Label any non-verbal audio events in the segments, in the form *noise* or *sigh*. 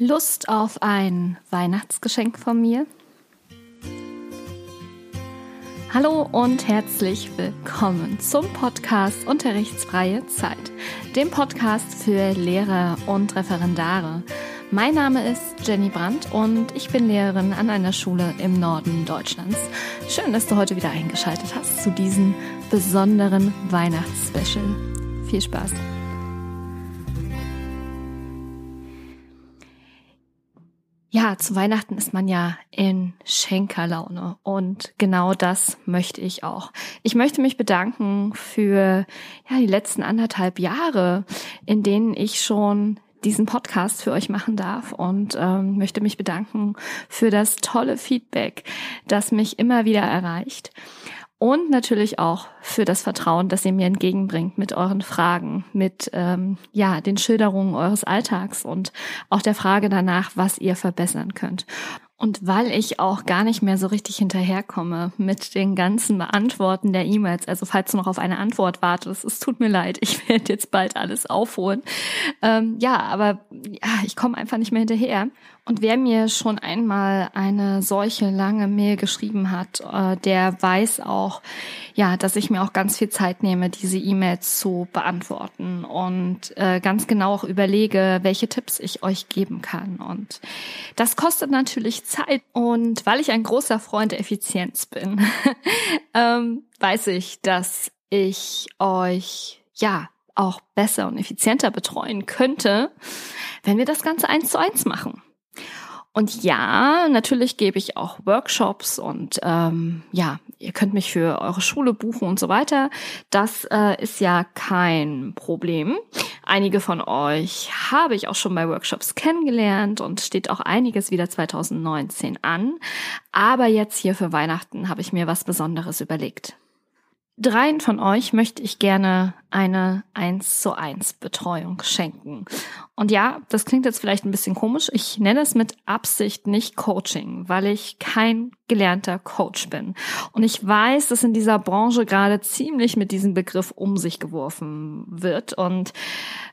Lust auf ein Weihnachtsgeschenk von mir? Hallo und herzlich willkommen zum Podcast Unterrichtsfreie Zeit, dem Podcast für Lehrer und Referendare. Mein Name ist Jenny Brandt und ich bin Lehrerin an einer Schule im Norden Deutschlands. Schön, dass du heute wieder eingeschaltet hast zu diesem besonderen Weihnachtsspecial. Viel Spaß! Ja, zu Weihnachten ist man ja in Schenkerlaune und genau das möchte ich auch. Ich möchte mich bedanken für ja, die letzten anderthalb Jahre, in denen ich schon diesen Podcast für euch machen darf und ähm, möchte mich bedanken für das tolle Feedback, das mich immer wieder erreicht und natürlich auch für das Vertrauen, das ihr mir entgegenbringt mit euren Fragen, mit ähm, ja den Schilderungen eures Alltags und auch der Frage danach, was ihr verbessern könnt. Und weil ich auch gar nicht mehr so richtig hinterherkomme mit den ganzen Beantworten der E-Mails, also falls du noch auf eine Antwort wartest, es tut mir leid, ich *laughs* werde jetzt bald alles aufholen. Ähm, ja, aber ja, ich komme einfach nicht mehr hinterher. Und wer mir schon einmal eine solche lange Mail geschrieben hat, äh, der weiß auch, ja, dass ich mir auch ganz viel Zeit nehme, diese E-Mails zu beantworten und äh, ganz genau auch überlege, welche Tipps ich euch geben kann. Und das kostet natürlich Zeit. Und weil ich ein großer Freund der Effizienz bin, *laughs* ähm, weiß ich, dass ich euch ja auch besser und effizienter betreuen könnte, wenn wir das Ganze eins zu eins machen. Und ja, natürlich gebe ich auch Workshops und ähm, ja, ihr könnt mich für eure Schule buchen und so weiter. Das äh, ist ja kein Problem. Einige von euch habe ich auch schon bei Workshops kennengelernt und steht auch einiges wieder 2019 an. Aber jetzt hier für Weihnachten habe ich mir was Besonderes überlegt. Dreien von euch möchte ich gerne eine 1 zu 1 Betreuung schenken. Und ja, das klingt jetzt vielleicht ein bisschen komisch. Ich nenne es mit Absicht nicht Coaching, weil ich kein gelernter Coach bin. Und ich weiß, dass in dieser Branche gerade ziemlich mit diesem Begriff um sich geworfen wird und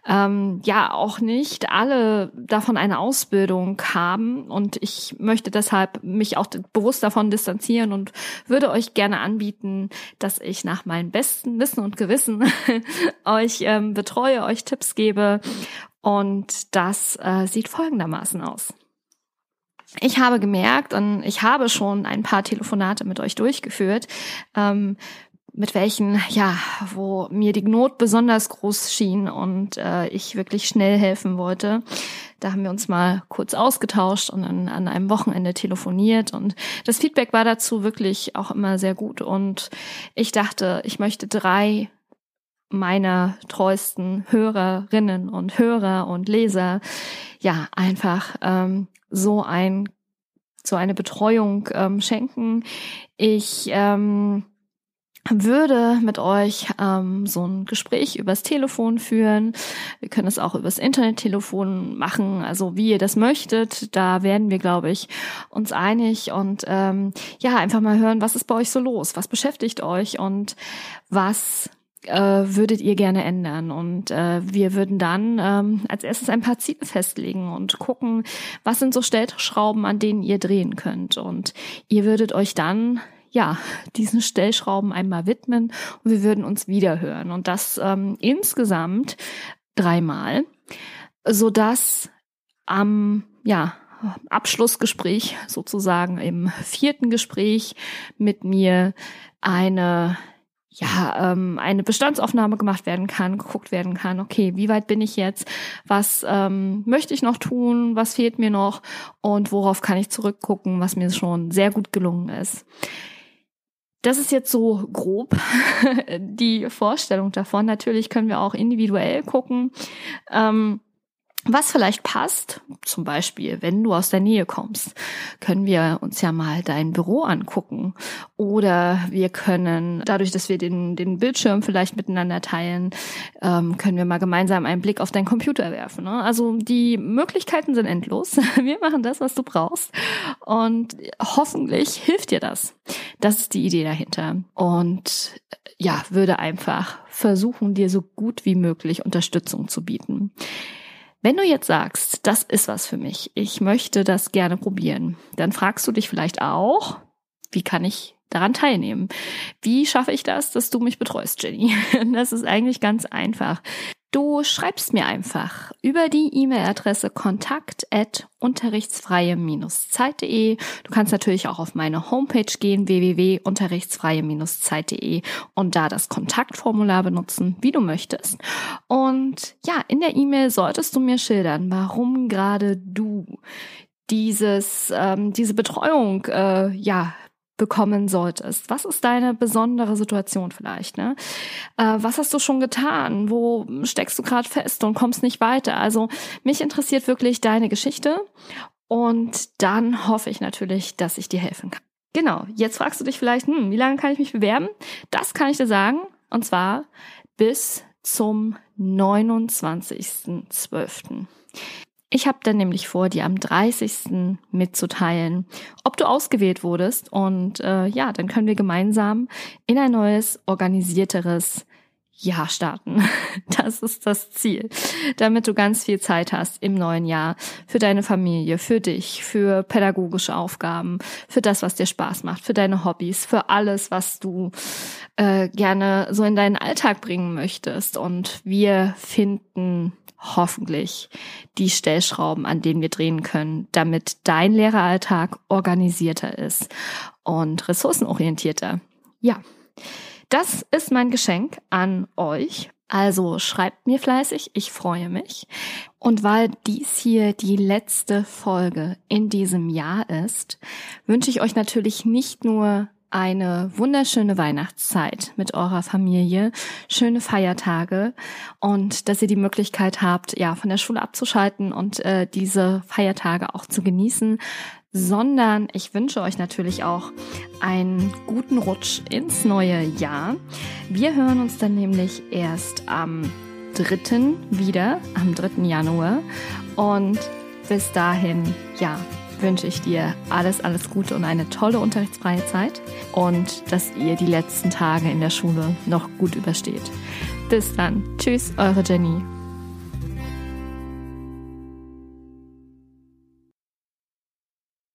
ähm, ja auch nicht alle davon eine Ausbildung haben. Und ich möchte deshalb mich auch bewusst davon distanzieren und würde euch gerne anbieten, dass ich nach meinem besten Wissen und Gewissen *laughs* euch ähm, betreue, euch Tipps gebe. Und das äh, sieht folgendermaßen aus. Ich habe gemerkt und ich habe schon ein paar Telefonate mit euch durchgeführt, ähm, mit welchen, ja, wo mir die Not besonders groß schien und äh, ich wirklich schnell helfen wollte. Da haben wir uns mal kurz ausgetauscht und dann an einem Wochenende telefoniert und das Feedback war dazu wirklich auch immer sehr gut und ich dachte, ich möchte drei meiner treuesten Hörerinnen und Hörer und Leser ja einfach ähm, so ein so eine Betreuung ähm, schenken. Ich ähm, würde mit euch ähm, so ein Gespräch übers Telefon führen. Wir können es auch übers Internettelefon machen, also wie ihr das möchtet. Da werden wir, glaube ich, uns einig und ähm, ja, einfach mal hören, was ist bei euch so los, was beschäftigt euch und was äh, würdet ihr gerne ändern? Und äh, wir würden dann ähm, als erstes ein paar Ziele festlegen und gucken, was sind so Stellschrauben, an denen ihr drehen könnt. Und ihr würdet euch dann ja, diesen Stellschrauben einmal widmen und wir würden uns wiederhören. Und das ähm, insgesamt dreimal, so dass am, ja, Abschlussgespräch sozusagen im vierten Gespräch mit mir eine ja, ähm, eine Bestandsaufnahme gemacht werden kann, geguckt werden kann, okay, wie weit bin ich jetzt, was ähm, möchte ich noch tun, was fehlt mir noch und worauf kann ich zurückgucken, was mir schon sehr gut gelungen ist. Das ist jetzt so grob *laughs* die Vorstellung davon. Natürlich können wir auch individuell gucken. Ähm, was vielleicht passt, zum Beispiel, wenn du aus der Nähe kommst, können wir uns ja mal dein Büro angucken. Oder wir können, dadurch, dass wir den, den Bildschirm vielleicht miteinander teilen, ähm, können wir mal gemeinsam einen Blick auf deinen Computer werfen. Ne? Also die Möglichkeiten sind endlos. *laughs* Wir machen das, was du brauchst. Und hoffentlich hilft dir das. Das ist die Idee dahinter. Und ja, würde einfach versuchen, dir so gut wie möglich Unterstützung zu bieten. Wenn du jetzt sagst, das ist was für mich, ich möchte das gerne probieren, dann fragst du dich vielleicht auch, wie kann ich daran teilnehmen? Wie schaffe ich das, dass du mich betreust, Jenny? *laughs* Das ist eigentlich ganz einfach. Du schreibst mir einfach über die E-Mail-Adresse kontakt at unterrichtsfreie-zeit.de. Du kannst natürlich auch auf meine Homepage gehen, www.unterrichtsfreie-zeit.de und da das Kontaktformular benutzen, wie du möchtest. Und ja, in der E-Mail solltest du mir schildern, warum gerade du dieses, ähm, diese Betreuung äh, ja bekommen solltest. Was ist deine besondere Situation vielleicht? Ne? Äh, was hast du schon getan? Wo steckst du gerade fest und kommst nicht weiter? Also mich interessiert wirklich deine Geschichte und dann hoffe ich natürlich, dass ich dir helfen kann. Genau, jetzt fragst du dich vielleicht, hm, wie lange kann ich mich bewerben? Das kann ich dir sagen und zwar bis zum 29.12. Ich habe dann nämlich vor, dir am 30. mitzuteilen, ob du ausgewählt wurdest. Und äh, ja, dann können wir gemeinsam in ein neues, organisierteres Jahr starten. *laughs* Das ist das Ziel, damit du ganz viel Zeit hast im neuen Jahr für deine Familie, für dich, für pädagogische Aufgaben, für das, was dir Spaß macht, für deine Hobbys, für alles, was du äh, gerne so in deinen Alltag bringen möchtest. Und wir finden hoffentlich die Stellschrauben, an denen wir drehen können, damit dein Lehreralltag organisierter ist und ressourcenorientierter. Ja, das ist mein Geschenk an euch. Also schreibt mir fleißig, ich freue mich. Und weil dies hier die letzte Folge in diesem Jahr ist, wünsche ich euch natürlich nicht nur eine wunderschöne Weihnachtszeit mit eurer Familie, schöne Feiertage und dass ihr die Möglichkeit habt, ja, von der Schule abzuschalten und äh, diese Feiertage auch zu genießen, sondern ich wünsche euch natürlich auch einen guten Rutsch ins neue Jahr. Wir hören uns dann nämlich erst am 3. wieder, am 3. Januar und bis dahin, ja, wünsche ich dir alles, alles Gute und eine tolle unterrichtsfreie Zeit und dass ihr die letzten Tage in der Schule noch gut übersteht. Bis dann. Tschüss, eure Jenny.